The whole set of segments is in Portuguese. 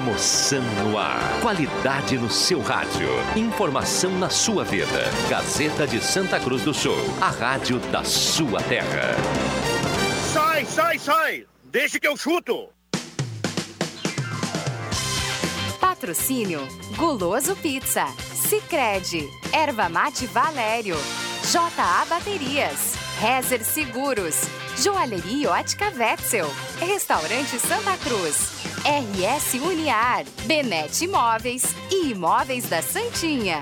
Emoção no ar. Qualidade no seu rádio. Informação na sua vida. Gazeta de Santa Cruz do Sul. A rádio da sua terra. Sai, sai, sai! Deixa que eu chuto! Patrocínio Guloso Pizza, Sicredi, Erva Mate Valério, JA Baterias, Rezer Seguros, Joalheria Ótica Wetzel, Restaurante Santa Cruz, RS Uniar, Benete Imóveis e Imóveis da Santinha.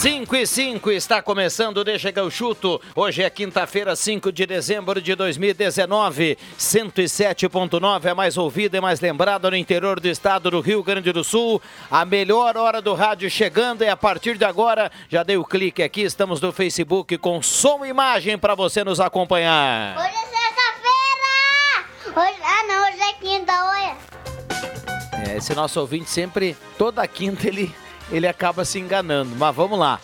Cinco e cinco está começando, deixa que eu chuto. Hoje é quinta-feira, 5 de dezembro de 2019. 107.9 é mais ouvida e mais lembrada no interior do estado do Rio Grande do Sul. A melhor hora do rádio chegando e a partir de agora, já dei o clique aqui, estamos no Facebook com som e imagem para você nos acompanhar. Hoje é sexta-feira! Hoje... Ah, não, hoje é quinta, olha. É, esse nosso ouvinte sempre, toda quinta ele, ele acaba se enganando, mas vamos lá.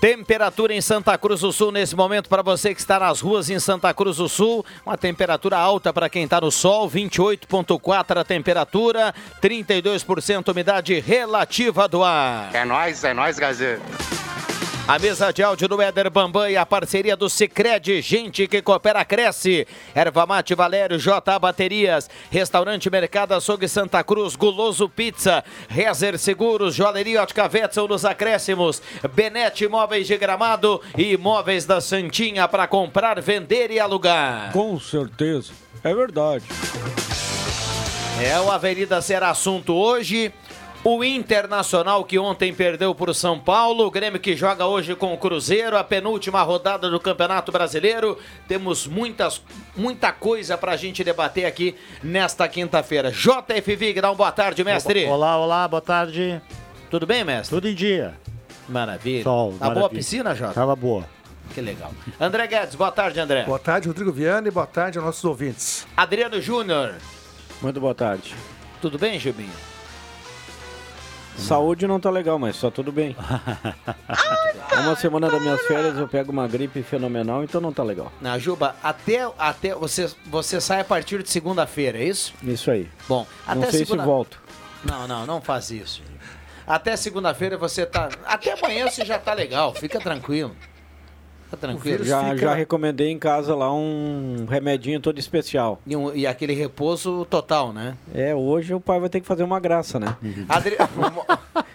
Temperatura em Santa Cruz do Sul nesse momento para você que está nas ruas em Santa Cruz do Sul. Uma temperatura alta para quem está no sol, 28,4 a temperatura, 32% umidade relativa do ar. É nóis, é nóis, Gazeta. A mesa de áudio do Éder Bambam e a parceria do Cicred, gente que coopera, cresce. Erva Mate Valério, J Baterias, Restaurante Mercado Açougue Santa Cruz, Guloso Pizza, Rezer Seguros, Joalheria Ótica Wetzel nos acréscimos, Benete Imóveis de Gramado e Imóveis da Santinha para comprar, vender e alugar. Com certeza. É verdade. É o Avenida Será assunto hoje. O Internacional que ontem perdeu para o São Paulo, o Grêmio que joga hoje com o Cruzeiro, a penúltima rodada do Campeonato Brasileiro. Temos muitas, muita coisa para a gente debater aqui nesta quinta-feira. JF Vig, dá uma boa tarde, mestre. Olá, olá, boa tarde. Tudo bem, mestre? Tudo em dia. Maravilha. Sol, tá boa a maravilha. piscina, Jota? Tava boa. Que legal. André Guedes, boa tarde, André. Boa tarde, Rodrigo Viana, e boa tarde aos nossos ouvintes. Adriano Júnior, Muito boa tarde. tudo bem, Gilbinho? Saúde não tá legal, mas só tudo bem. Uma semana das minhas férias eu pego uma gripe fenomenal, então não tá legal. Na Juba, até, até você, você sai a partir de segunda-feira, é isso? Isso aí. Bom, não até sei segunda... se volto. Não, não, não faz isso. Até segunda-feira você tá. Até amanhã você já tá legal, fica tranquilo. Fica tranquilo. Já, fica- já recomendei em casa lá um remedinho todo especial. E, um- e aquele repouso total, né? É, hoje o pai vai ter que fazer uma graça, né? Adri...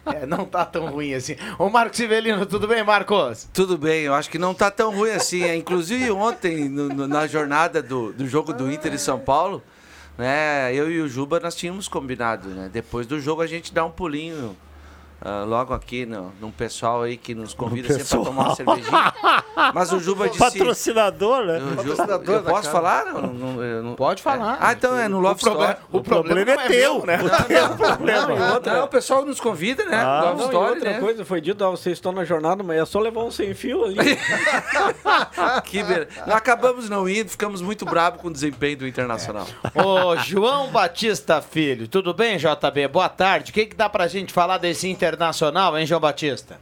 É, não tá tão ruim assim. Ô Marcos Sivelino, tudo bem, Marcos? Tudo bem, eu acho que não tá tão ruim assim. É, Inclusive ontem, no- no- na jornada do, do jogo do Inter e São Paulo, né, eu e o Juba nós tínhamos combinado, né? Depois do jogo a gente dá um pulinho ah, logo aqui no, num pessoal aí que nos convida sempre pessoal. pra tomar uma cervejinha. Mas o Juba disse. Patrocinador, né? o Ju- Patrocinador eu posso casa. falar? Não, não- eu não- Pode falar. Ah, então é no Love Store. o, problema, é teu, né? Não, e outra, não, o pessoal nos convida, né? Ah, Love não, e Story, outra né? coisa, foi dito, ah, vocês estão na jornada, mas é só levar um sem fio ali. Que be... Nós acabamos não indo, ficamos muito bravos com o desempenho do Internacional. Ô, João Batista Filho, tudo bem, JB? Boa tarde. O que, que dá pra gente falar desse internacional, hein, João Batista?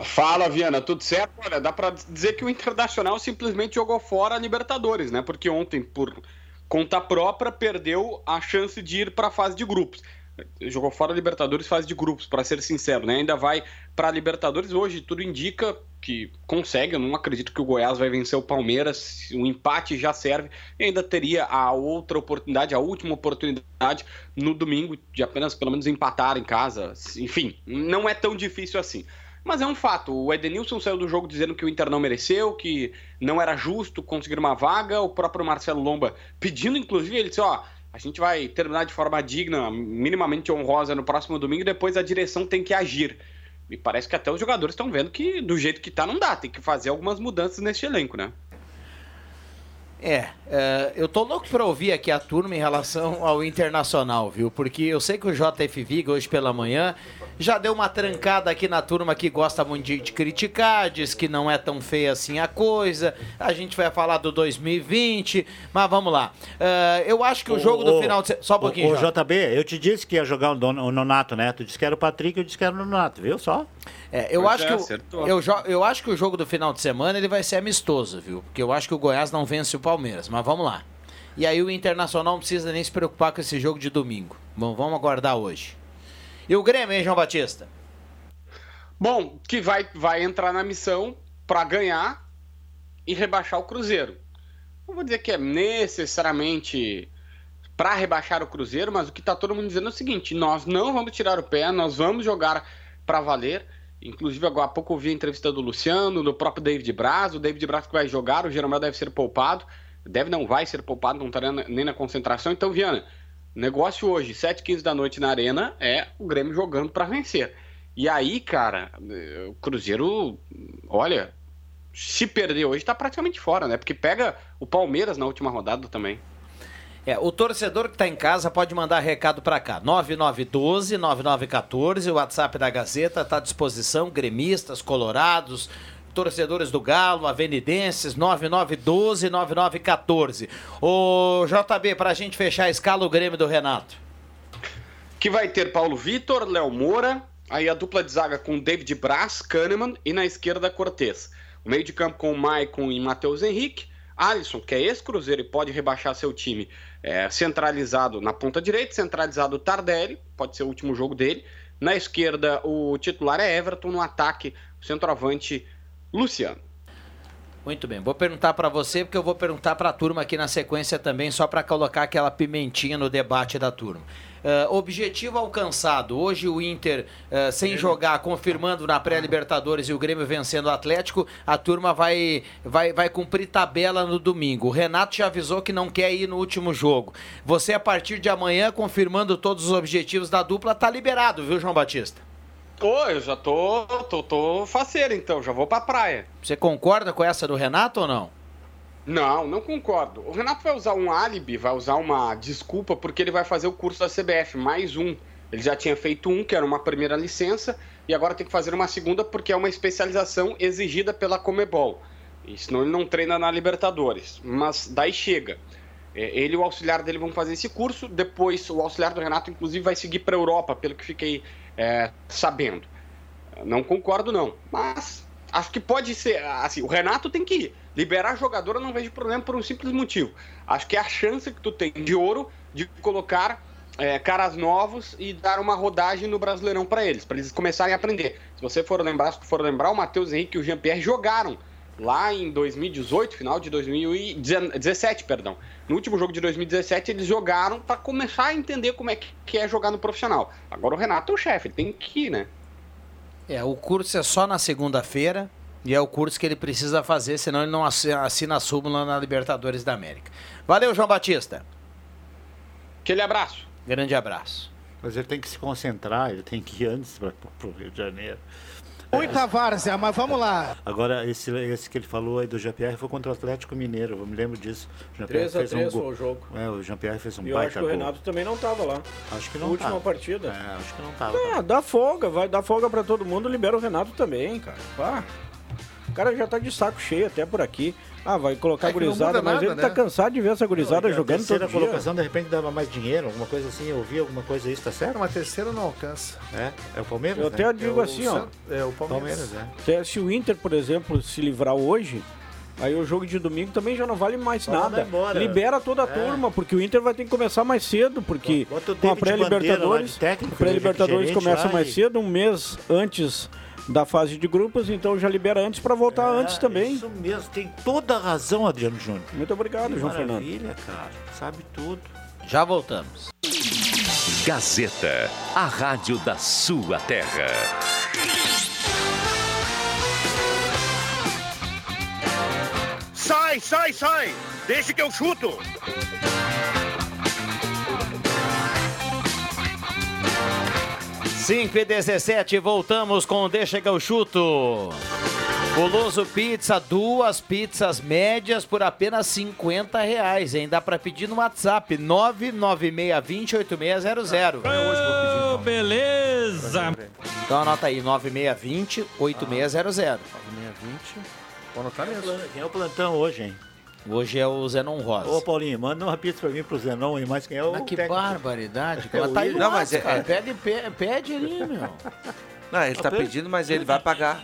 Fala, Viana, tudo certo? Olha, dá pra dizer que o Internacional simplesmente jogou fora a Libertadores, né? Porque ontem, por conta própria, perdeu a chance de ir para a fase de grupos. Jogou fora a Libertadores fase de grupos, para ser sincero, né? Ainda vai para a Libertadores hoje, tudo indica que consegue. Eu não acredito que o Goiás vai vencer o Palmeiras. O empate já serve. E ainda teria a outra oportunidade, a última oportunidade no domingo de apenas pelo menos empatar em casa. Enfim, não é tão difícil assim. Mas é um fato. O Edenilson saiu do jogo dizendo que o Inter não mereceu, que não era justo conseguir uma vaga. O próprio Marcelo Lomba pedindo, inclusive, ele disse: ó, a gente vai terminar de forma digna, minimamente honrosa no próximo domingo, depois a direção tem que agir. Me parece que até os jogadores estão vendo que do jeito que tá não dá, tem que fazer algumas mudanças nesse elenco, né? É, é, eu tô louco pra ouvir aqui a turma em relação ao Internacional, viu? Porque eu sei que o JF Viga hoje pela manhã Já deu uma trancada aqui na turma que gosta muito de, de criticar, diz que não é tão feia assim a coisa. A gente vai falar do 2020, mas vamos lá. Uh, eu acho que o jogo do final de semana. Só um pouquinho, O, o JB, eu te disse que ia jogar o, Don- o Nonato, né? Tu disse que era o Patrick, eu disse que era o Nonato, viu só? É, eu, Pois acho é, que o, eu, eu acho que o jogo do final de semana ele vai ser amistoso, viu? Porque eu acho que o Goiás não vence o Palmeiras, mas vamos lá. E aí o Internacional não precisa nem se preocupar com esse jogo de domingo. Bom, vamos aguardar hoje. E o Grêmio, hein, João Batista? Bom, que vai, vai entrar na missão para ganhar e rebaixar o Cruzeiro. Não vou dizer que é necessariamente para rebaixar o Cruzeiro, mas o que está todo mundo dizendo é o seguinte: nós não vamos tirar o pé, nós vamos jogar para valer. Inclusive, agora há pouco eu vi a entrevista do Luciano, do próprio David Braz. O David Braz que vai jogar, o Jeromel deve ser poupado. Deve não, vai ser poupado, não estará nem na concentração. Então, Viana, negócio hoje, 7h15 da noite na Arena, é o Grêmio jogando para vencer. E aí, cara, eh, o Cruzeiro, olha, se perder hoje tá praticamente fora, né? Porque pega o Palmeiras na última rodada também. É, o torcedor que está em casa pode mandar recado para cá. 9912 9914, o WhatsApp da Gazeta está à disposição. Gremistas, colorados, torcedores do Galo, avenidenses, 9912 9914. Ô JB, para a gente fechar a escala, o Grêmio do Renato. Que vai ter Paulo Vitor, Léo Moura, aí a dupla de zaga com David Braz, Kahneman e na esquerda Cortez. O meio de campo com Maicon e Matheus Henrique. Alisson, que é ex-cruzeiro e pode rebaixar seu time, é, centralizado na ponta direita, centralizado Tardelli, pode ser o último jogo dele. Na esquerda, o titular é Everton, no ataque, o centroavante Luciano. Muito bem, vou perguntar para você, porque eu vou perguntar para a turma aqui na sequência também, só para colocar aquela pimentinha no debate da turma. Eh, objetivo alcançado. Hoje o Inter, eh, sem jogar, confirmando na pré-Libertadores e o Grêmio vencendo o Atlético, a turma vai, vai, vai cumprir tabela no domingo. O Renato já avisou que não quer ir no último jogo. Você, a partir de amanhã, confirmando todos os objetivos da dupla, tá liberado, viu, João Batista? Ô, eu já tô, tô, tô faceiro então, já vou pra praia. Você concorda com essa do Renato ou não? Não, não concordo. O Renato vai usar um álibi, vai usar uma desculpa, porque ele vai fazer o curso da CBF, mais um. Ele já tinha feito um, que era uma primeira licença, e agora tem que fazer uma segunda, porque é uma especialização exigida pela Comebol. E senão ele não treina na Libertadores. Mas daí chega. É, Ele e o auxiliar dele vão fazer esse curso, depois o auxiliar do Renato, inclusive, vai seguir para a Europa, pelo que fiquei é, sabendo. Não concordo, não. Mas acho que pode ser. Assim, o Renato tem que ir. Liberar jogador não vejo problema por um simples motivo. Acho que é a chance que tu tem de ouro de colocar é, caras novos e dar uma rodagem no Brasileirão para eles, para eles começarem a aprender. Se você for lembrar, se for lembrar, o Matheus Henrique e o Jean-Pierre jogaram lá em 2018, final de 2017, perdão. No último jogo de 2017, eles jogaram para começar a entender como é que é jogar no profissional. Agora o Renato é o chefe, ele tem que ir, né? É, o curso é só na segunda-feira e é o curso que ele precisa fazer, senão ele não assi- assina a súmula na Libertadores da América. Valeu, João Batista. Aquele abraço. Grande abraço. Mas ele tem que se concentrar, ele tem que ir antes para o Rio de Janeiro. Muita várzea, mas vamos lá. Agora, esse, esse que ele falou aí do Jean-Pierre foi contra o Atlético Mineiro, eu me lembro disso. O Jean-Pierre 3 a fez 3 um foi gol. o jogo. É, o Jean-Pierre fez um E eu baita acho que o gol. Renato também não tava lá. Acho que Na não última tava. partida. É, acho que não tava. Ah, dá folga, vai dar folga pra todo mundo, libera o Renato também, cara. Pá. O cara já tá de saco cheio até por aqui. Ah, vai colocar É gurizada, mas nada, ele né? tá cansado de ver essa gurizada Não, a jogando terceira todo dia. colocação, de repente, dava mais dinheiro, alguma coisa assim. Eu ouvi alguma coisa isso, tá certo? Uma terceira não alcança. É, é o Palmeiras, Eu né? até digo É o assim, ó. É o Palmeiras. Palmeiras, é. Se- Se o Inter, por exemplo, se livrar hoje, aí o jogo de domingo também já não vale mais mandar nada. Libera toda a É. turma, porque o Inter vai ter que começar mais cedo, porque com a pré-libertadores, a pré-libertadores gerente começa lá mais e- cedo, um mês antes da fase de grupos, então já libera antes para voltar antes também. É, Isso mesmo, tem toda a razão, Adriano Júnior. Muito obrigado, Que João Fernando. Maravilha, cara. Sabe tudo. Já voltamos. Gazeta, a rádio da sua terra. Sai, sai, sai! Deixa que eu chuto! Cinco e 17, voltamos com o Deixa que eu chuto. Guloso Pizza, duas pizzas médias por apenas 50 reais, hein? Dá pra pedir no WhatsApp 996208600. Ô, beleza! Mesa. Então anota aí, 9620 8600. 9620. Vou anotar mesmo. Quem é o plantão hoje, hein? Hoje é o Zenon Rosa. Ô, Paulinho, manda uma pizza pra mim pro Zenon e mais quem é o. Mas que técnico? barbaridade. É o tá aí Willian. no Não, mas é- cara. é- Pede, pe- pede ali, meu. Não, ele tá pedindo, mas ele vai pagar.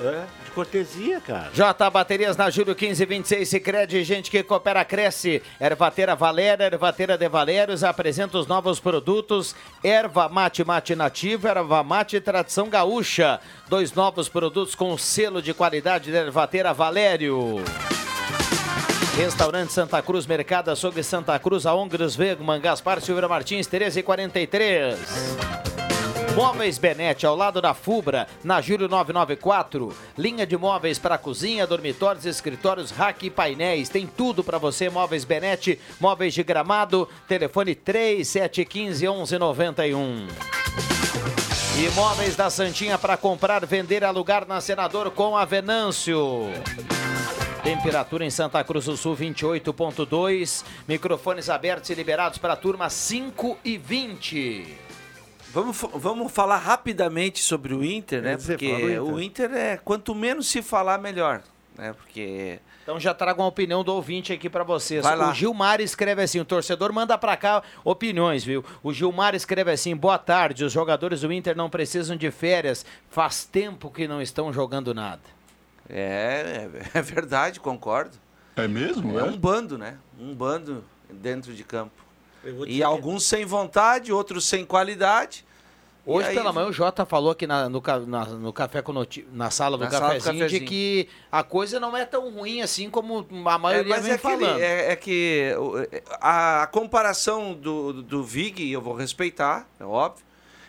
É, de cortesia, cara. J Baterias na Júlio 1526 Sicredi, gente que coopera cresce. Ervateira Valéria, Ervateira de Valérios apresenta os novos produtos Erva Mate Mate Nativa, Erva Mate Tradição Gaúcha. Dois novos produtos com selo de qualidade da Ervateira Valério. Restaurante Santa Cruz, Mercado Açougue Santa Cruz, a Ongres Wegman, Gaspar Silveira Martins, 13 e 43. Móveis Benete, ao lado da Fubra, na Júlio 994. Linha de móveis para cozinha, dormitórios, escritórios, rack e painéis. Tem tudo para você, Móveis Benete, móveis de gramado. Telefone 3715 1191. Imóveis da Santinha para comprar, vender, alugar na Senador com a Venâncio. Temperatura em Santa Cruz do Sul 28.2. Microfones abertos e liberados para a turma 5 e 20. Vamos, vamos falar rapidamente sobre o Inter, né? Dizer, Porque do Inter. o Inter é quanto menos se falar, melhor. Né? Porque. Então já trago uma opinião do ouvinte aqui pra vocês. Vai lá. O Gilmar escreve assim, o torcedor manda pra cá opiniões, viu? O Gilmar escreve assim: "Boa tarde, os jogadores do Inter não precisam de férias, faz tempo que não estão jogando nada". É, é, é verdade, concordo. É mesmo? É É? um bando, né? Um bando dentro de campo. E dizer que- alguns sem vontade, outros sem qualidade. Hoje aí- pela manhã o Jota falou aqui na- no, na- no café com noti- na sala do Na sala do cafezinho, de cafezinho. que a coisa não é tão ruim assim como a É, maioria mas vem é, falando. é- é que a, a comparação do, do Vig, eu vou respeitar, é óbvio,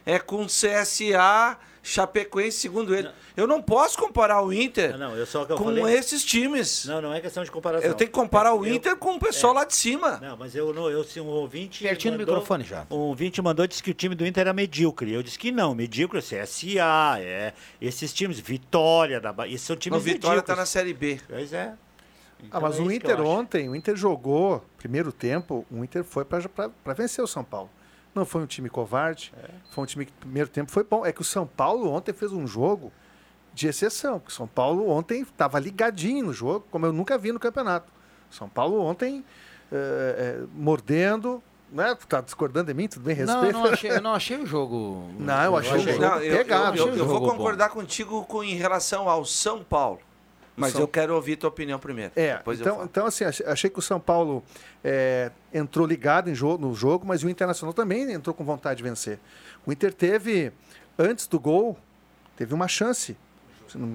é com CSA, Chapecoense, segundo ele. Eu não posso comparar o Inter Não, eu só que eu com falei- esses times. Não, não é questão de comparação. Eu tenho que comparar o Eu- Inter com o pessoal é. lá de cima. Não, mas eu não, eu se um ouvinte. Pertinho do microfone já. Um ouvinte mandou disse que o time do Inter era medíocre. Eu disse que não, medíocre é CSA, é esses times, Vitória da Bahia, esses são times O Vitória medíocres. tá na Série B. Pois é. Ah, mas é o Inter ontem, o Inter jogou, primeiro tempo, o Inter foi para vencer o São Paulo. Não foi um time covarde, É. foi um time que primeiro tempo foi bom. É que o São Paulo ontem fez um jogo de exceção. porque O São Paulo ontem estava ligadinho no jogo, como eu nunca vi no campeonato. O São Paulo ontem eh, eh, mordendo, né? Tá discordando de mim, tudo bem, Não, respeito. eu não achei, eu não achei o jogo. Não, eu achei o jogo Não, eu, eu- pegado. eu- eu vou jogo bom. concordar contigo com, em relação ao São Paulo. Mas São- eu quero ouvir tua opinião primeiro. É, então, então assim, ach- achei que o São Paulo é, entrou ligado em jo- no jogo, mas o Internacional também entrou com vontade de vencer. O Inter teve, antes do gol, teve uma chance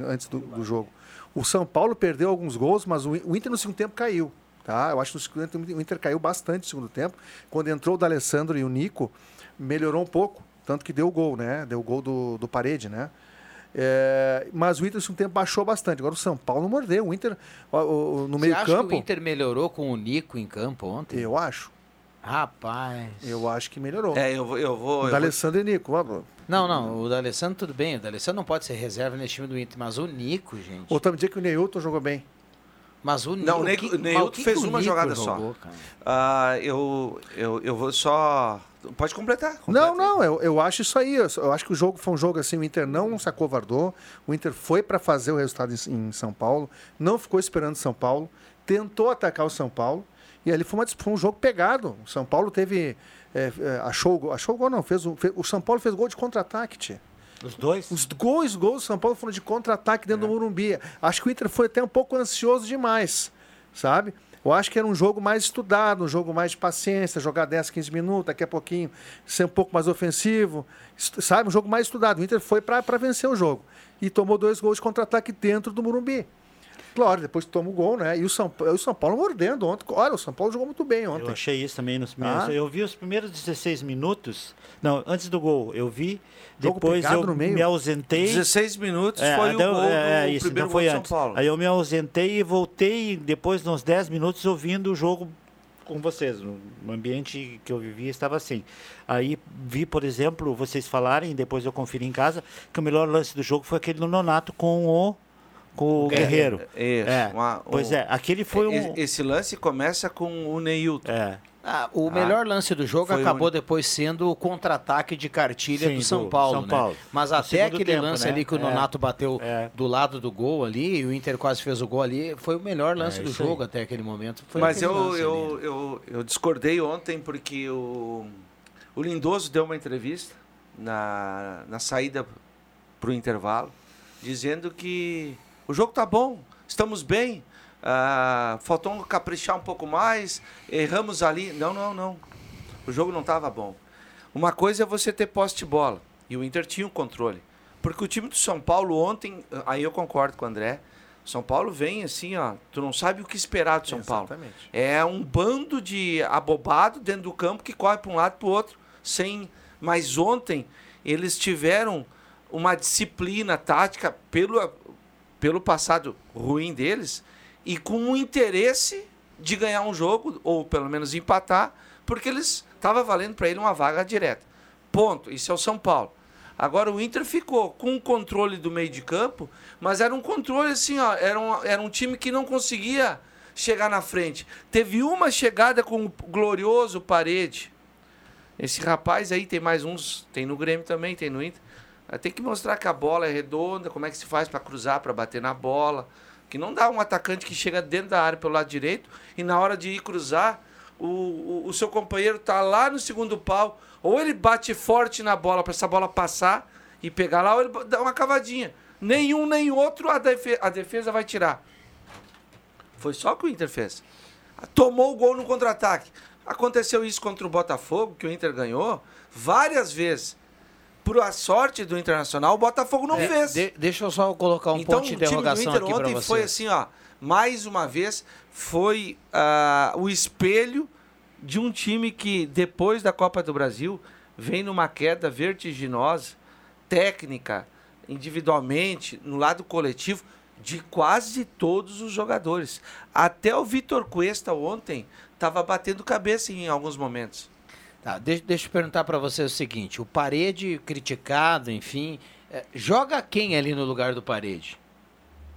antes do, do jogo. O São Paulo perdeu alguns gols, mas o, o Inter no segundo tempo caiu. Tá? Eu acho que segundo tempo o Inter caiu bastante no segundo tempo. Quando entrou o D'Alessandro e o Nico, melhorou um pouco. Tanto que deu o gol, né? Deu o gol do, do parede, né? É, mas o Inter no segundo tempo baixou bastante. Agora o São Paulo mordeu. O Inter ó, ó, no Você meio acha campo. que o Inter melhorou com o Nico em campo ontem? Eu acho. Rapaz. Eu acho que melhorou. É, eu vou. Eu vou, O D'Alessandro e Nico. ó, Não, não, o D'Alessandro tudo bem, o D'Alessandro não pode ser reserva nesse time do Inter, mas o Nico, gente. Ou também dizer que o Neilton jogou bem. Mas o Não, o Nico, Neco- o Neilton fez uma jogada só. Ah, eu, eu, eu vou só. Pode completar. Não, não, eu, eu acho isso aí. Eu, eu acho que o jogo foi um jogo assim, o Inter não se acovardou. O Inter foi para fazer o resultado em, em São Paulo, não ficou esperando São Paulo, tentou atacar o São Paulo. E ali foi, uma, foi um jogo pegado. O São Paulo teve. é, é, achou, o gol- achou o gol, não. Fez, o- fez- o São Paulo fez gol de contra-ataque, tia. Os dois? Os gols, gols do São Paulo foram de contra-ataque dentro do Morumbi. Acho que o Inter foi até um pouco ansioso demais, sabe? Eu acho que era um jogo mais estudado, um jogo mais de paciência, jogar 10, 15 minutos, daqui a pouquinho ser um pouco mais ofensivo, sabe? Um jogo mais estudado. O Inter foi para vencer o jogo. E tomou dois gols de contra-ataque dentro do Morumbi. Claro, depois toma o gol, né? E o São, o São Paulo mordendo ontem. Olha, o São Paulo jogou muito bem ontem. Eu achei isso também nos primeiros. Ah. Eu vi os primeiros 16 minutos. Não, antes do gol, eu vi. Jogo Depois eu no meio. me ausentei. 16 minutos É, foi então, o gol é, do isso, primeiro então foi antes. São Paulo. Aí eu me ausentei e voltei depois, nos 10 minutos, ouvindo o jogo com vocês. No no ambiente que eu vivia estava assim. Aí vi, por exemplo, vocês falarem, depois eu conferi em casa, que o melhor lance do jogo foi aquele do Nonato com o, com o Guerreiro. Isso, É, uma- Pois o- é, aquele foi um. Esse lance começa com o Neilton. É. Ah, o melhor lance do jogo acabou o- depois sendo o contra-ataque de cartilha Sim, do São Paulo, São né? Paulo. Mas No até aquele tempo, lance né? ali que o É. Nonato bateu do lado do gol ali e o Inter quase fez o gol ali, foi o melhor lance É, do isso aí. jogo até aquele momento. Foi Mas aquele eu, eu, eu, eu discordei ontem porque o, o Lindoso deu uma entrevista na, na saída para o intervalo, dizendo que o jogo tá bom, estamos bem, ah, faltou caprichar um pouco mais, erramos ali. Não, não, não. O jogo não estava bom. Uma coisa é você ter posse de bola, e o Inter tinha o controle. Porque o time do São Paulo ontem, aí eu concordo com o André, São Paulo vem assim, ó, tu não sabe o que esperar do São Paulo. É um bando de abobado dentro do campo que corre para um lado para o outro, sem. Mas ontem eles tiveram uma disciplina tática pelo, pelo passado ruim deles e com um interesse de ganhar um jogo ou pelo menos empatar, porque eles estava valendo para ele uma vaga direta. Ponto. Isso é o São Paulo. Agora o Inter ficou com o controle do meio de campo, mas era um controle assim, ó, era um, era um time que não conseguia chegar na frente. Teve uma chegada com o glorioso Parede. Esse rapaz aí tem mais uns, tem no Grêmio também, tem no Inter. Ah, Tem que mostrar que a bola é redonda, como é que se faz para cruzar, para bater na bola. Que não dá um atacante que chega dentro da área pelo lado direito e na hora de ir cruzar, o, o, o seu companheiro tá lá no segundo pau. Ou ele bate forte na bola para essa bola passar e pegar lá, ou ele dá uma cavadinha. Nenhum nem outro a, a defesa vai tirar. Foi só que o Inter fez. Tomou o gol no contra-ataque. Aconteceu isso contra o Botafogo, que o Inter ganhou, várias vezes. Por a sorte do Internacional, o Botafogo não É, fez. de- deixa eu só colocar um então, ponto de o time do interrogação Inter ontem foi assim, ó, mais uma vez, foi ah, o espelho de um time que, depois da Copa do Brasil, vem numa queda vertiginosa, técnica, individualmente, no lado coletivo, de quase todos os jogadores. Até o Vitor Cuesta ontem estava batendo cabeça em alguns momentos. Tá, deixa, deixa eu perguntar para você o seguinte: o Parede criticado, enfim, é, joga quem ali no lugar do Parede?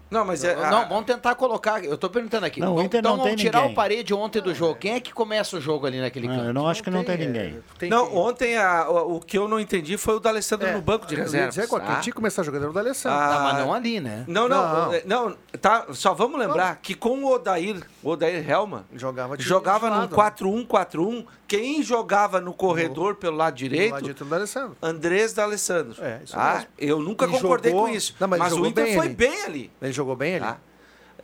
Não, mas é. Não, vamos tentar colocar. Eu tô perguntando aqui. Não, o Vamos- Inter então não vamos tem tirar ninguém. o Parede ontem do jogo. Quem é que começa o jogo ali naquele Não, campo? eu não acho que não tem ninguém. não, ontem a- o, o que eu não entendi foi o da Alessandro no banco de Eu ia reservas. dizer, quem tá? tinha que começar jogando era o D'Alessandro. Ah, Tá, mas não ali, né? Não, não, Não. é, não, tá, só vamos lembrar que com o Odair, o Odair Helman, Jogava de jogava de num lado, 4-1-4-1, quem jogava no corredor pelo lado direito, lado direito do D'Alessandro. Andrés D'Alessandro. É, isso mesmo. Eu nunca E concordei jogou- com isso, Não, mas mas, o Inter bem foi bem ali. Ele jogou bem ali? Tá?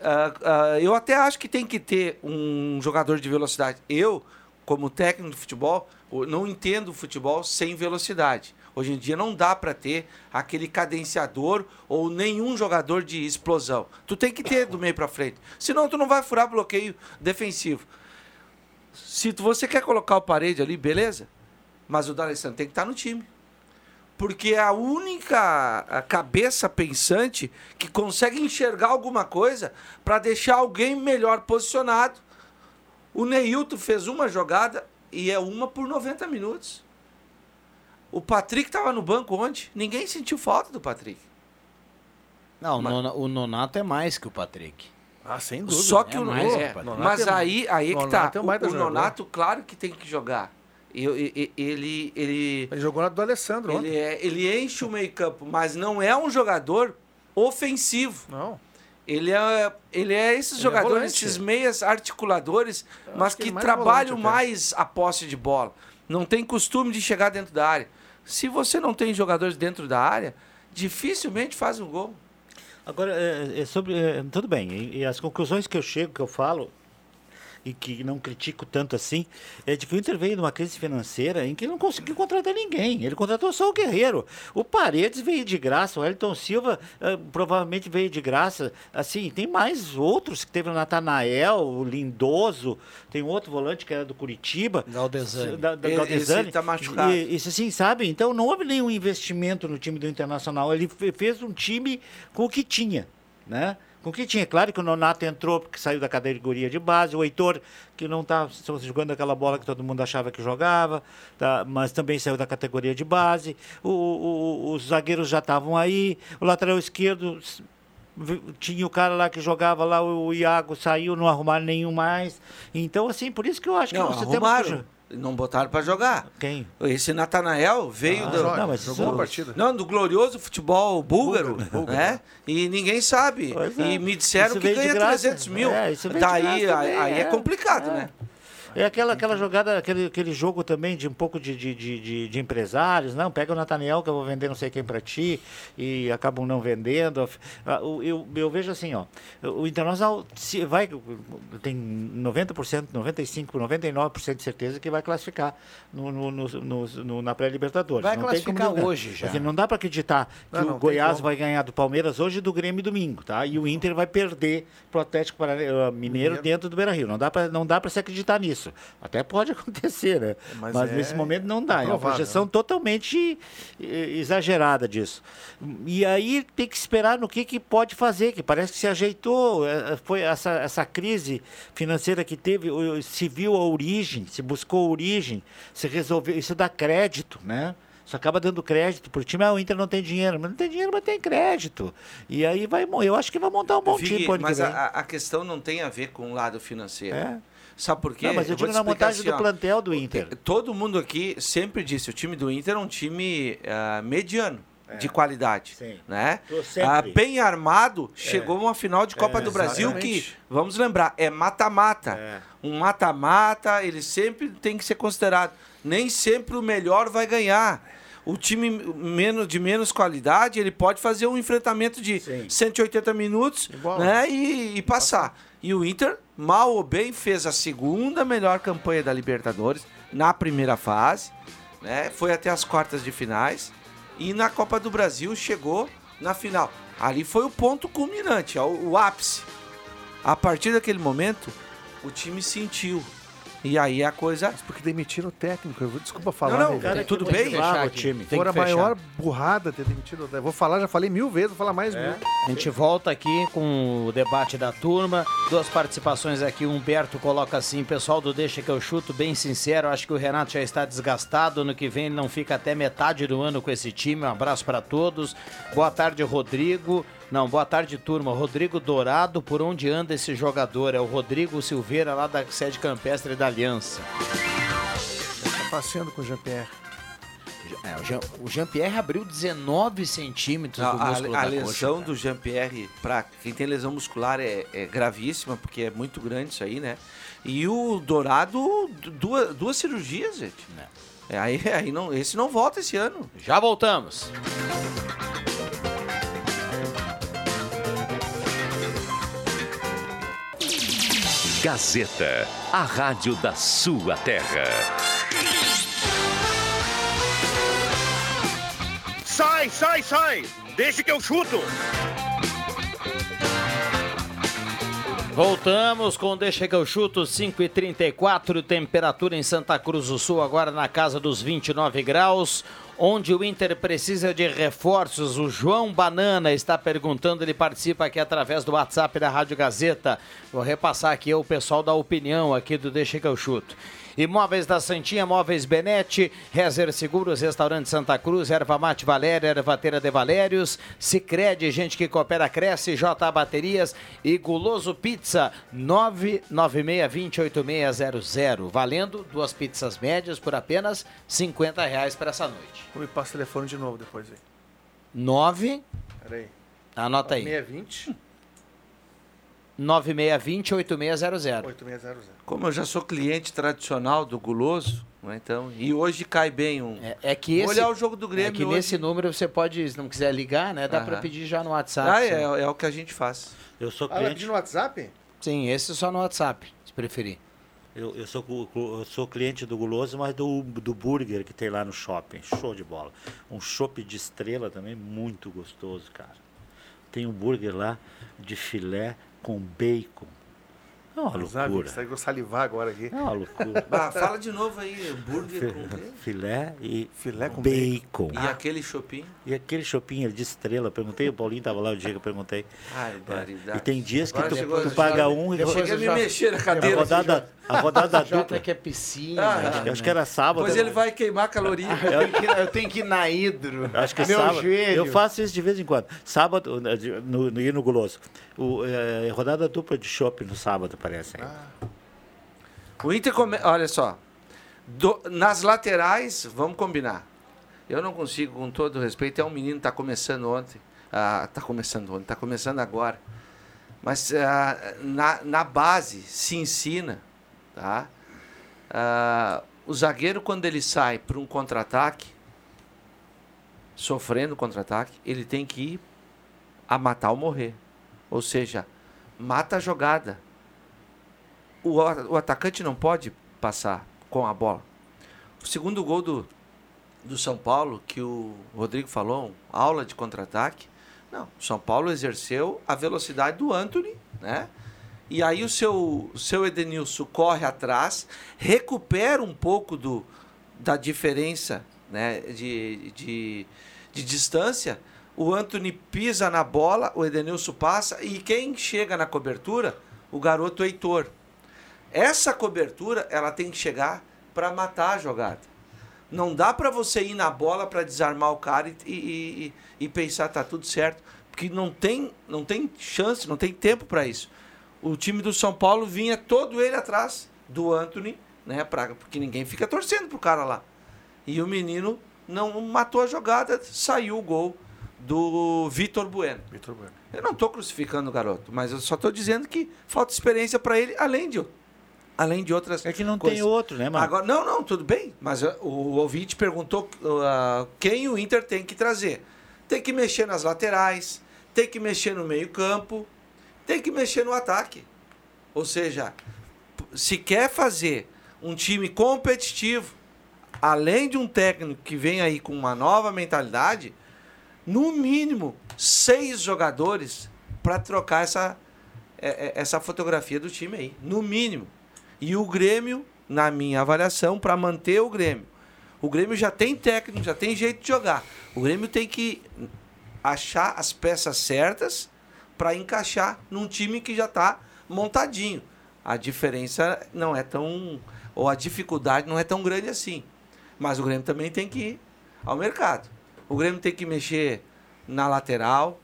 Ah, ah, eu até acho que tem que ter um jogador de velocidade. Eu, como técnico de futebol, não entendo futebol sem velocidade. Hoje em dia não dá para ter aquele cadenciador ou nenhum jogador de explosão. Tu tem que ter do meio para frente. Senão tu não vai furar bloqueio defensivo. Se tu- você quer colocar o parede ali, beleza? Mas o D'Alessandro tem que estar no time. Porque é a única a cabeça pensante que consegue enxergar alguma coisa para deixar alguém melhor posicionado. O Neilton fez uma jogada e é uma por 90 minutos. O Patrick estava no banco ontem, ninguém sentiu falta do Patrick. Não, o Mas- Nona- o Nonato é mais que o Patrick. Ah, sem dúvida. Só que é o mais é, o. Mas é- aí, aí que tá. É o, o jogador. Nonato, claro que tem que jogar. Eu- e- e- ele, ele, Ele jogou na do Alessandro ele, é, ele enche o meio-campo, mas não é um jogador ofensivo. Não. Ele é, ele é esses Ele é jogadores, volante. esses meias articuladores, mas acho que que, ele mais trabalham volante mais a posse de bola. Não tem costume de chegar dentro da área. Se você não tem jogadores dentro da área, dificilmente faz um gol. Agora, é, é sobre. é, tudo bem, e, e as conclusões que eu chego, que eu falo, e que não critico tanto assim, é de que o Inter veio numa crise financeira em que ele não conseguiu contratar ninguém. Ele contratou só o Guerreiro. O Paredes veio de graça, o Elton Silva eh, provavelmente veio de graça. Assim, tem mais outros que teve o Natanael, o Lindoso, tem outro volante que era do Curitiba. Galdesani. Da, da Esse Galdesani. tá machucado. E- isso assim, sabe? Então não houve nenhum investimento no time do Internacional. Ele fe- fez um time com o que tinha, né? Com o que tinha. Claro que o Nonato entrou porque saiu da categoria de base, o Heitor, que não está jogando aquela bola que todo mundo achava que jogava, tá? mas também saiu da categoria de base. O- o- os zagueiros já estavam aí, o lateral esquerdo tinha o cara lá que jogava lá, o Iago saiu, não arrumaram nenhum mais. Então, assim, por isso que eu acho que Não, você que arrumaram. jo- Não botaram pra jogar. Quem? Esse Natanael veio Ah, do. joga, Não, mas jogou partida. Não, do glorioso futebol búlgaro, Búlgaro, né? E ninguém sabe. Pois é. E me disseram Isso que ganha graça. 300 mil. É, Daí graça aí, é é. complicado, É. né? É aquela, aquela jogada, aquele, aquele jogo também de um pouco de, de, de, de- empresários. Não, pega o Nathaniel que eu vou vender não sei quem para ti e acabam não vendendo. Ah, o- Eu, eu vejo assim, ó, o Internacional se vai, tem 90%, 95%, 99% de certeza que vai classificar no, no, no- no- na pré-libertadores. Vai Não tem como classificar hoje já. Porque não dá para acreditar que Não, não o tem Goiás vai ganhar do Palmeiras hoje e do Grêmio domingo, tá? E o Inter vai perder pro Atlético eh, Mineiro dentro do Beira-Rio. Não não dá para se acreditar nisso. Até pode acontecer, né? Mas Mas, é nesse momento não dá. É uma improvável, projeção totalmente eh, exagerada disso. E aí tem que esperar no que, que pode fazer, que parece que se ajeitou. eh, Foi essa, essa crise financeira que teve, se viu a origem, se buscou a origem, se resolveu. Isso dá crédito, né? Isso acaba dando crédito para o time. Ah, o Inter não tem dinheiro. Mas não tem dinheiro, mas tem crédito. E aí vai. Eu acho que vai montar um bom Figue- time mas a, a questão não tem a ver com o lado financeiro. É. Sabe por quê? Não, mas eu vou digo na montagem assim, do ó. plantel do Inter. Todo mundo aqui sempre disse, o time do Inter é um time ah, mediano. De qualidade, É. Sim. né? Ah, bem armado, chegou uma final de Copa É, do Brasil que, exatamente. vamos lembrar, é mata-mata. É. Um mata-mata, ele sempre tem que ser considerado. Nem sempre o melhor vai ganhar. O time menos, de menos qualidade, ele pode fazer um enfrentamento de 180 minutos né, e, e passar. E o Inter, mal ou bem, fez a segunda melhor campanha da Libertadores na primeira fase, né, foi até as quartas de finais e na Copa do Brasil chegou na final. Ali foi o ponto culminante, o, o ápice. A partir daquele momento, o time sentiu. E aí a coisa. Porque demitiram o técnico. Eu vou- Desculpa falar. Não, não, cara, velho? tudo bem? Fechar o time. Foi a maior burrada ter demitido o técnico. Vou falar, já falei mil vezes, vou falar mais mil. A gente volta aqui com o debate da turma. Duas participações aqui. O Humberto coloca assim: pessoal do Deixa que eu chuto, bem sincero, acho que o Renato já está desgastado. Ano que vem ele não fica até metade do ano com esse time. Um abraço para todos. Boa tarde, Rodrigo. Não, boa tarde, turma. Rodrigo Dourado, por onde anda esse jogador? É o Rodrigo Silveira, lá da sede campestre da Aliança. Tá passeando com o Jean-Pierre. É, o Jean- o Jean-Pierre abriu 19 centímetros do A, músculo a- a da lesão coxa. do Jean-Pierre, para quem tem lesão muscular, é, é gravíssima, porque é muito grande isso aí, né? E o Dourado, du- duas, duas cirurgias, gente. É, aí, aí não, esse não volta esse ano. Já voltamos. Gazeta, a rádio da sua terra. Sai, sai, sai! Deixa que eu chuto! Voltamos com Deixa que eu chuto 5 e 34 temperatura em Santa Cruz do Sul, agora na casa dos 29 graus. Onde o Inter precisa de reforços, o João Banana está perguntando, ele participa aqui através do WhatsApp da Rádio Gazeta. Vou repassar aqui o pessoal da opinião aqui do Deixa que eu chuto. Imóveis da Santinha, Móveis Benete, Rezer Seguros, Restaurante Santa Cruz, Erva Mate Valéria, Ervateira de Valérios, Cicred, gente que coopera, cresce, J Baterias e Guloso Pizza, 996208600. Valendo duas pizzas médias por apenas 50 reais para essa noite. Me passar o telefone de novo depois aí. 9, Peraí. anota aí, 620 96208600. 8600. Como eu já sou cliente tradicional do Guloso, né, então, e hoje cai bem um. É, é que Vou esse, olhar o jogo do Grêmio É que hoje. nesse número você pode, se não quiser ligar, né? Dá para pedir já no WhatsApp. Ah, é, é o que a gente faz. Eu sou Ah, cliente. pedir no WhatsApp? Sim, esse só no WhatsApp, se preferir. Eu, eu, sou, eu sou cliente do Guloso, mas do, do burger que tem lá no shopping. Show de bola. Um chopp de estrela também, muito gostoso, cara. Tem um burger lá de filé com bacon. É uma Sabe, loucura. Você vai salivar agora aqui. É uma loucura. Bah, fala de novo aí, hambúrguer com? Filé e Filé com bacon. E aquele shopping? E aquele shopping de estrela, perguntei, o Paulinho tava lá o dia que eu perguntei. Barbaridade. E tem dias que Agora tu, tu paga um e Eu cheguei a me mexer na cadeira. A rodada, a rodada dupla. que é piscina. Ah, acho, que- acho que era sábado. Pois ele vai queimar caloria. Eu tenho que, eu tenho que ir na hidro. Acho que é Meu sábado. joelho. Eu faço isso de vez em quando. Sábado, no, no, ir no Guloso. O, é, rodada dupla de shopping no sábado, parece. hein? O Inter, come... olha só, do- nas laterais, vamos combinar. Eu não consigo, com todo respeito, é um menino que está começando ontem. Ah, tá começando ontem, está começando agora. Mas ah, na, na base se ensina, tá? Ah, o zagueiro, quando ele sai para um contra-ataque, sofrendo contra-ataque, ele tem que ir a matar ou morrer. Ou seja, mata a jogada. O, o atacante não pode passar com a bola. O segundo gol do, do São Paulo, que o Rodrigo falou, aula de contra-ataque. Não, o São Paulo exerceu a velocidade do Anthony, né? E aí o seu, o seu Edenilson corre atrás, recupera um pouco do, da diferença né, de, de, de distância. O Anthony pisa na bola, o Edenilson passa e quem chega na cobertura? O garoto Heitor. Essa cobertura ela tem que chegar para matar a jogada. Não dá para você ir na bola para desarmar o cara e, e, e, e pensar tá tudo certo, porque não tem, não tem chance, não tem tempo para isso. O time do São Paulo vinha todo ele atrás do Anthony, né, pra, porque ninguém fica torcendo pro cara lá. E o menino não matou a jogada, saiu o gol do Vitor Bueno. Vitor Bueno. Eu não estou crucificando o garoto, mas eu só estou dizendo que falta experiência para ele, além de, além de outras. É que não coisas. tem outro, né, mano? Agora, não, não, tudo bem. Mas uh, o ouvinte perguntou uh, quem o Inter tem que trazer. Tem que mexer nas laterais, tem que mexer no meio-campo, tem que mexer no ataque. Ou seja, se quer fazer um time competitivo, além de um técnico que vem aí com uma nova mentalidade, no mínimo seis jogadores para trocar essa, é- é- essa fotografia do time aí. No mínimo. E o Grêmio, na minha avaliação, para manter o Grêmio. O Grêmio já tem técnico, já tem jeito de jogar. O Grêmio tem que achar as peças certas para encaixar num time que já está montadinho. A diferença não é tão. ou a dificuldade não é tão grande assim. Mas o Grêmio também tem que ir ao mercado. O Grêmio tem que mexer na lateral,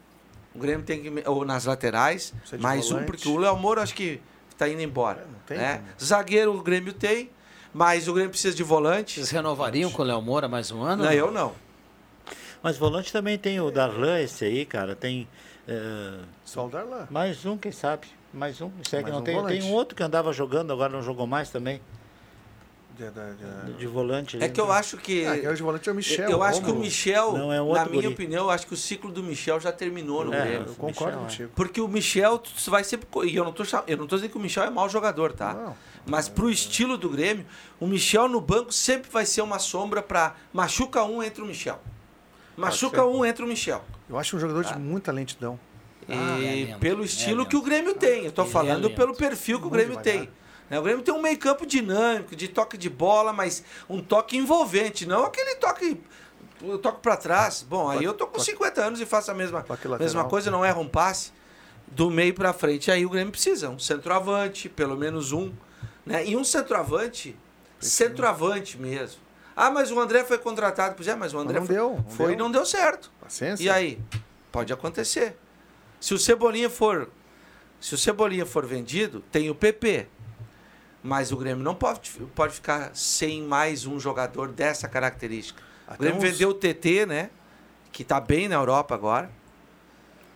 o Grêmio tem que. ou nas laterais, mais um, volante. porque o Léo Moura acho que está indo embora. tem né? Zagueiro o Grêmio tem, mas o Grêmio precisa de volante. Vocês renovariam com o Léo Moura mais um ano? Não, eu não. Mas volante também tem o Darlan, esse aí, cara. Tem. É, Só o Darlan. mais um, quem sabe? Mais um. Isso é que não um tem. volante. Tem um outro que andava jogando, agora não jogou mais também. De, de, de- De volante. É ali. que eu acho que. Ah, é o de volante é o Michel. eu acho que o. Michel, Não, é um na minha guri. opinião, eu acho que o ciclo do Michel já terminou no É, Grêmio. Eu concordo Michel, é. contigo. Porque o Michel vai sempre. E eu não tô, eu não tô dizendo que o Michel é mau jogador, tá? Não. Mas pro estilo do Grêmio, o Michel no banco sempre vai ser uma sombra pra. Machuca um, entra o Michel. Machuca um, entra o Michel. Eu acho um jogador de muita lentidão. E é lento, pelo é estilo lento. que o Grêmio tem. Eu tô Ele é falando pelo perfil que o Grêmio devagar. tem. Né, O Grêmio tem um meio campo dinâmico, de toque de bola, mas um toque envolvente, não aquele toque. Eu toco pra trás. Bom, aí eu tô com 50 anos e faço a mesma, lateral. mesma coisa, não erro um passe. Do meio pra frente, aí o Grêmio precisa. Um centroavante, pelo menos um. Né? E um centroavante, centroavante mesmo. Ah, mas o André foi contratado. Pois é, mas o André não foi, deu, não foi e deu. não deu certo. Paciência. E aí? Pode acontecer. Se o Cebolinha for. Se o Cebolinha for vendido, tem o PP. Mas o Grêmio não pode, pode ficar sem mais um jogador dessa característica. o Até Grêmio uns- vendeu o TT, né? Que tá bem na Europa agora.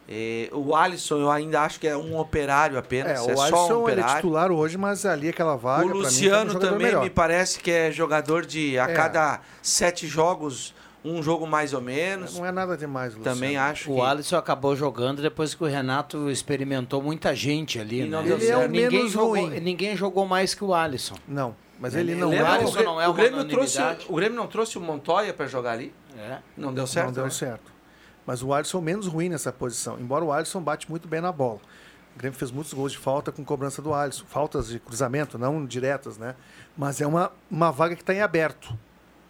E o Alisson eu ainda acho que é um operário apenas. É, É, o só um Alisson ele é operário. titular hoje, mas ali aquela vaga. O pra mim, tá um Luciano também melhor. me parece que é jogador de a É. cada sete jogos, um jogo mais ou menos. Não é nada demais, Luciano. Também acho O que. Alisson acabou jogando depois que o Renato experimentou muita gente ali. E não né? deu Ele é o certo. ninguém, menos jogou, ruim. ninguém jogou mais que o Alisson. Não, mas ele não Lembra é. o Alisson Grê- não é o Grêmio trouxe o Grêmio não trouxe o Montoya para jogar ali? É. Não deu certo. Não deu né? certo. Mas o Alisson é o menos ruim nessa posição. Embora o Alisson bate muito bem na bola. O Grêmio fez muitos gols de falta com cobrança do Alisson. Faltas de cruzamento, não diretas, né? Mas é uma, uma vaga que está em aberto,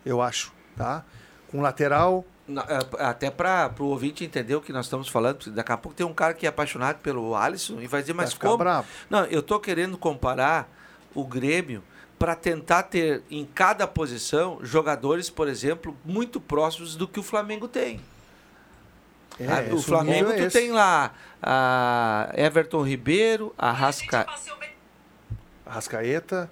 eu acho, tá? Com lateral, é, Até para o ouvinte entender o que nós estamos falando, porque daqui a pouco tem um cara que é apaixonado pelo Alisson e vai dizer, mas ficar como? bravo. Não, eu tô querendo comparar o Grêmio para tentar ter em cada posição jogadores, por exemplo, muito próximos do que o Flamengo tem. É, Ah, o Flamengo é tu tem lá a Everton Ribeiro, Arrasca... Arrascaeta,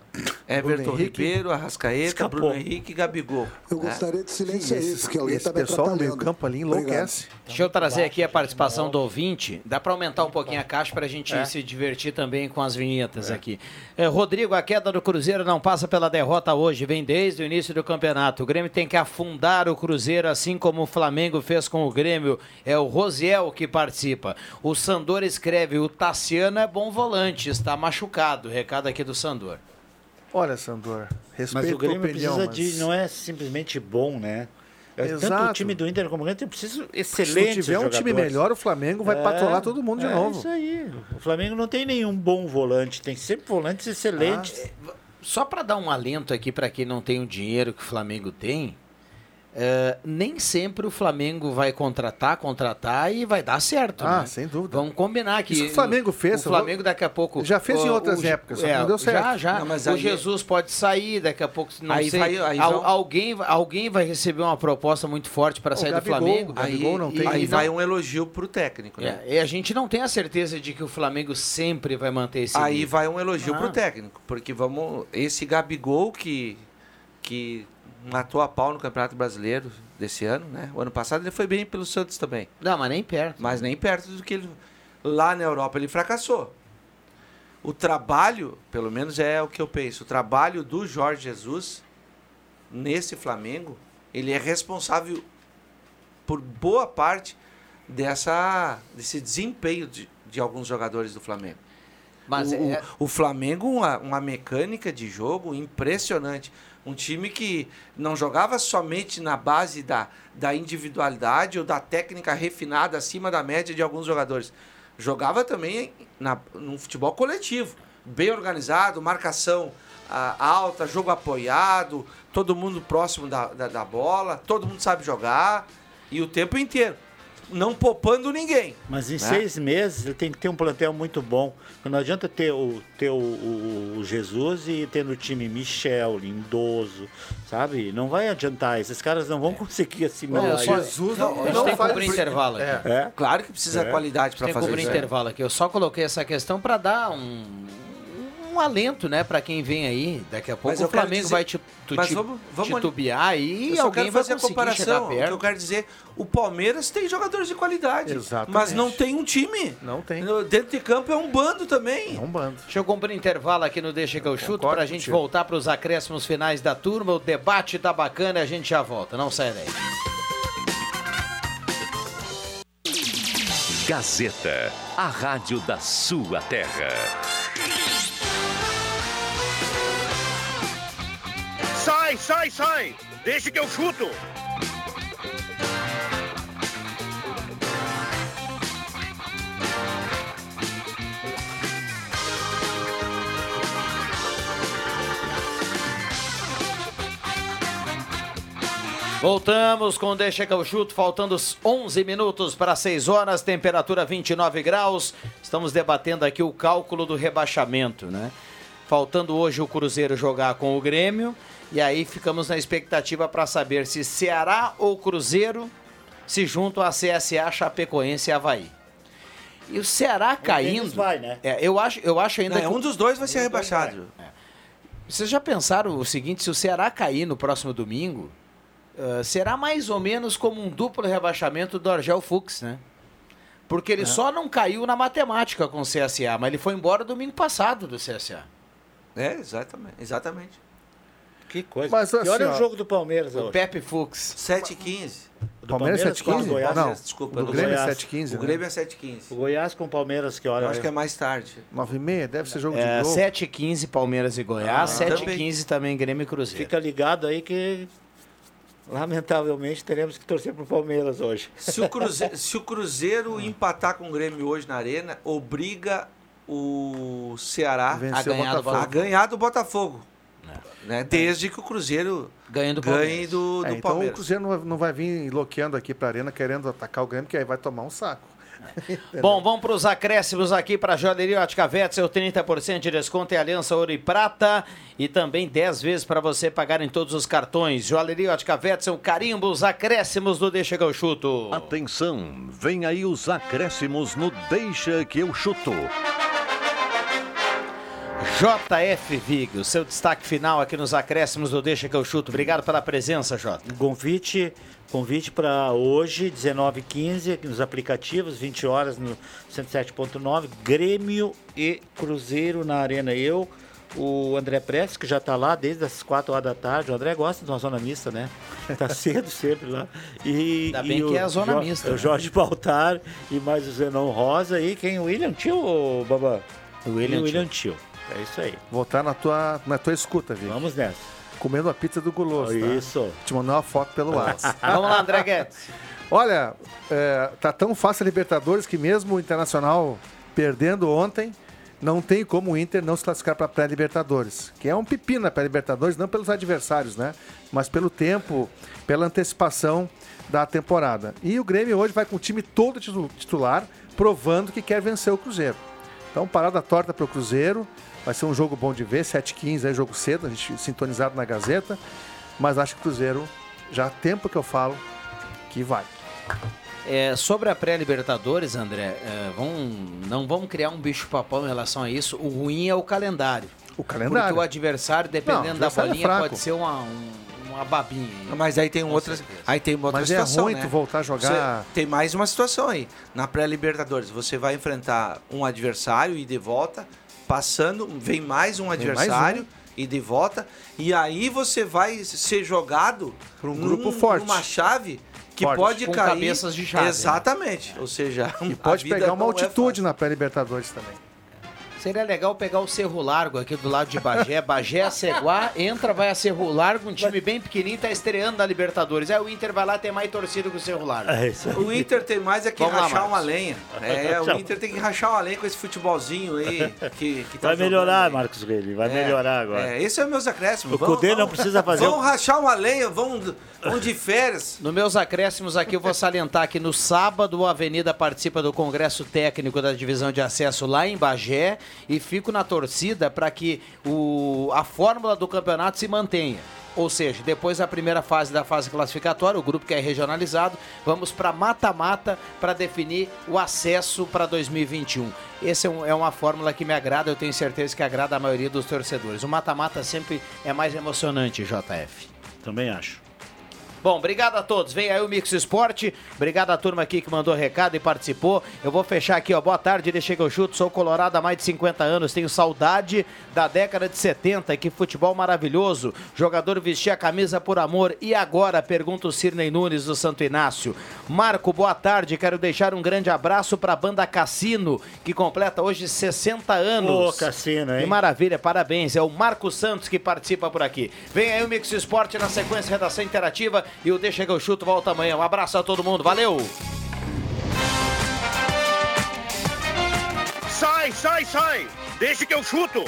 Everton Bruno Henrique. Ribeiro, Arrascaeta, Escapou. Bruno Henrique e Gabigol. Eu né? gostaria de silenciar isso, porque alguém está me pessoal do atrapalhando. meio-campo ali enlouquece. Deixa eu trazer aqui a participação do ouvinte. Dá para aumentar um pouquinho a caixa para a gente É. se divertir também com as vinhetas aqui. É, Rodrigo, a queda do Cruzeiro não passa pela derrota hoje, vem desde o início do campeonato. O Grêmio tem que afundar o Cruzeiro, assim como o Flamengo fez com o Grêmio. É o Rosiel que participa. O Sandor escreve: o Tassiano é bom volante, está machucado. Recado aqui do Sandor. Olha, Sandor, respeito Mas o Grêmio a opinião, precisa mas... de. Não é simplesmente bom, né? É, Tanto o Exato. time do Inter como o Grêmio Se excelente. não tiver um time melhor, o Flamengo vai patrolar todo mundo de é novo. isso aí. O Flamengo não tem nenhum bom volante, tem sempre volantes excelentes. Só para dar um alento aqui para quem não tem o dinheiro que o Flamengo tem, é, nem sempre o Flamengo vai contratar, contratar e vai dar certo. Ah, né? sem dúvida. Vamos combinar que Isso que o Flamengo fez, O Flamengo daqui a pouco Já fez em ó, outras o- épocas, é, não deu certo. Já, já. Não, mas o aí- Jesus pode sair daqui a pouco, não Aí sei. vai- aí Al- vai- alguém, alguém vai receber uma proposta muito forte para O sair Gabigol, do Flamengo. o Gabigol não e- tem- Aí e vai não- um elogio pro técnico, né? é, e a gente não tem a certeza de que o Flamengo sempre vai manter esse Aí nível. vai um elogio Ah. pro técnico, porque vamos esse Gabigol que que matou a pau no Campeonato Brasileiro desse ano, né? O ano passado ele foi bem pelo Santos também, Não, mas nem perto. mas nem perto do que ele lá na Europa ele fracassou. O trabalho, pelo menos é o que eu penso, o trabalho do Jorge Jesus nesse Flamengo, ele é responsável por boa parte dessa desse desempenho de, de alguns jogadores do Flamengo. Mas o, é- o Flamengo, uma, uma mecânica de jogo impressionante. Um time que não jogava somente na base da, da individualidade ou da técnica refinada acima da média de alguns jogadores. Jogava também na, num futebol coletivo, bem organizado, marcação ah, alta, jogo apoiado, todo mundo próximo da, da, da bola, todo mundo sabe jogar e o tempo inteiro. Não poupando ninguém. Mas em né? seis meses ele tem que ter um plantel muito bom. Não adianta ter o, ter o, o- o Jesus e ter no time Michel, Lindoso, sabe? Não vai adiantar. Esses caras não vão conseguir assimilar. Não, só- isso. Jesus não, não, a gente não tem que cobrir intervalo aqui. É. É? Claro que precisa É. qualidade para Tem que fazer cobrir isso. intervalo aqui. Eu só coloquei essa questão para dar um alento, né, para quem vem aí. Daqui a pouco Mas o Flamengo dizer- vai te, tu, mas vamos- vamos- titubear e alguém quero vai fazer a comparação. chegar O que eu perto. quero dizer, o Palmeiras tem jogadores de qualidade, Exatamente. mas não tem um time. Não tem. Dentro de campo é um bando também. É um bando. Deixa eu cumprir intervalo aqui no Deixa que eu chuto para a gente contigo. voltar para os acréscimos finais da turma. O debate tá bacana e a gente já volta. Não sai daí. Gazeta, a rádio da sua terra. Sai, sai, sai! Deixa que eu chuto! Voltamos com Deixa que eu chuto, faltando os 11 minutos para 6 horas, temperatura 29 graus. Estamos debatendo aqui o cálculo do rebaixamento, né? Faltando hoje o Cruzeiro jogar com o Grêmio. E aí ficamos na expectativa para saber se Ceará ou Cruzeiro se juntam a CSA, Chapecoense e Havaí. E o Ceará caindo. deles vai, né? É, eu, acho, eu acho ainda Não, é que. um dos dois vai ser rebaixado. Vocês já pensaram o seguinte: se o Ceará cair no próximo domingo, ah, será mais ou menos como um duplo rebaixamento do Argel Fux, né? Porque ele só não caiu na matemática com o CSA, mas ele foi embora domingo passado do CSA. É, exatamente. Exatamente. Que coisa. Mas, e assim, olha ó, o jogo do Palmeiras O hoje. Pepe Fux. 7 e 15. Do Palmeiras Palmeiras com o 7,15? Goiás. Não, Desculpa, do Grêmio é Goiás. 7,15. O né? Grêmio é 7 e 15. O Goiás com o Palmeiras, que olha. Eu acho que é mais tarde. 9 e meia, deve ser jogo É, de novo. 7 e 15 Palmeiras e Goiás, Ah, 7 e também. 15 também Grêmio e Cruzeiro. Fica ligado aí que lamentavelmente teremos que torcer pro Palmeiras hoje. Se o, Cruzeiro, se o Cruzeiro empatar com o Grêmio hoje na Arena, obriga o Ceará a o ganhar, a ganhar do Botafogo. Né? Desde que o Cruzeiro ganhe do ganhe do, do É, então o Palmeiras. Cruzeiro não vai, não vai vir loqueando aqui pra arena querendo atacar o Grêmio, que aí vai tomar um saco. Bom, vamos para os acréscimos aqui para a Joalheria Ótica Wetzel, 30% de desconto em Aliança Ouro e Prata e também 10 vezes para você pagar em todos os cartões. Joalheria Ótica Wetzel, carimbos, acréscimos do Deixa que eu chuto. Atenção, vem aí os acréscimos no Deixa que eu chuto. JF Vig, o seu destaque final aqui nos acréscimos do Deixa que eu chuto. Obrigado pela presença, Jota. Convite, convite para hoje, 19h15, nos aplicativos, 20 horas no 107.9, Grêmio e Cruzeiro na Arena. Eu, o André Prestes, que já está lá desde as 4 horas da tarde. O André gosta de uma zona mista, né? Tá cedo sempre lá. E, Ainda e bem o que é a zona Jo- mista, O né? Jorge Baltar e mais o Zenon Rosa. E quem? O William Tio, Babá? O William E o William Tio. É isso aí. Voltar na tua, na tua escuta, Vic. Vamos nessa. Comendo a pizza do guloso. tá? Isso. Te mandar uma foto pelo WhatsApp. Vamos lá, André Guedes. Olha, é, tá tão fácil a Libertadores que mesmo o Internacional perdendo ontem, não tem como o Inter não se classificar para a pré-Libertadores. Que é um pepino na pré-Libertadores, não pelos adversários, né? Mas pelo tempo, pela antecipação da temporada. E o Grêmio hoje vai com o time todo titu- titular, provando que quer vencer o Cruzeiro. Então, parada torta para o Cruzeiro. Vai ser um jogo bom de ver, 7h15 aí, jogo cedo, a gente sintonizado na Gazeta. Mas acho que o Cruzeiro, já há tempo que eu falo, que vai. É, sobre a pré-Libertadores, André, é, vamos- não vamos criar um bicho-papão em relação a isso. O ruim é o calendário. O calendário. Porque o adversário, dependendo Não, o da adversário é bolinha, fraco. pode ser uma, um- uma babinha. Mas aí tem certeza. aí tem uma outra Mas é situação, ruim né? tu voltar a jogar- Você- tem mais uma situação aí. Na pré-Libertadores, você vai enfrentar um adversário e de volta, passando, vem mais um mais adversário e de volta, e aí você vai ser jogado Pra um num- grupo forte. numa chave que Forte. pode Com cair cabeças de chave, né? Exatamente. Ou seja, E a pode vida pegar uma não é altitude na pré-Libertadores também. Seria legal pegar o Cerro Largo aqui do lado de Bagé. Bagé, Ceguá, entra, vai a Cerro Largo, um time bem pequenininho, tá estreando na Libertadores. Aí o Inter vai lá ter mais torcida que o Cerro Largo. É isso aí. O Inter tem mais é que Vamos lá, rachar Marcos. uma lenha. É, o Inter tem que rachar uma lenha com esse futebolzinho aí. Que, que tá Vai melhorar, aí. Marcos Grelli. Vai É, melhorar agora. É, esse é o meus acréscimos. O Cudê não precisa fazer Vamos um- rachar uma lenha, vamos, vamos de férias. Nos meus acréscimos aqui, eu vou salientar que no sábado o Avenida participa do Congresso Técnico da Divisão de Acesso lá em Bagé e fico na torcida para que o, a fórmula do campeonato se mantenha. Ou seja, depois da primeira fase da fase classificatória, o grupo que é regionalizado, vamos para mata-mata para definir o acesso para 2021. Essa é, um- é uma fórmula que me agrada, eu tenho certeza que agrada a maioria dos torcedores. O mata-mata sempre é mais emocionante, JF. Também acho. Bom, obrigado a todos. Vem aí o Mix Esporte. Obrigado à turma aqui que mandou recado e participou. Eu vou fechar aqui, ó. Boa tarde, ele chega o chute. Sou colorado há mais de 50 anos. Tenho saudade da década de 70. Que futebol maravilhoso. Jogador vestia a camisa por amor. E agora? Pergunta o Cirnei Nunes do Santo Inácio. Marco, boa tarde. Quero deixar um grande abraço para a banda Cassino, que completa hoje 60 anos. Ô, Cassino, Que hein? maravilha, parabéns. É o Marco Santos que participa por aqui. Vem aí o Mix Esporte na sequência, redação interativa e o Deixa que eu chuto volta amanhã. Um abraço a todo mundo, valeu! Sai, sai, sai! Deixa que eu chuto!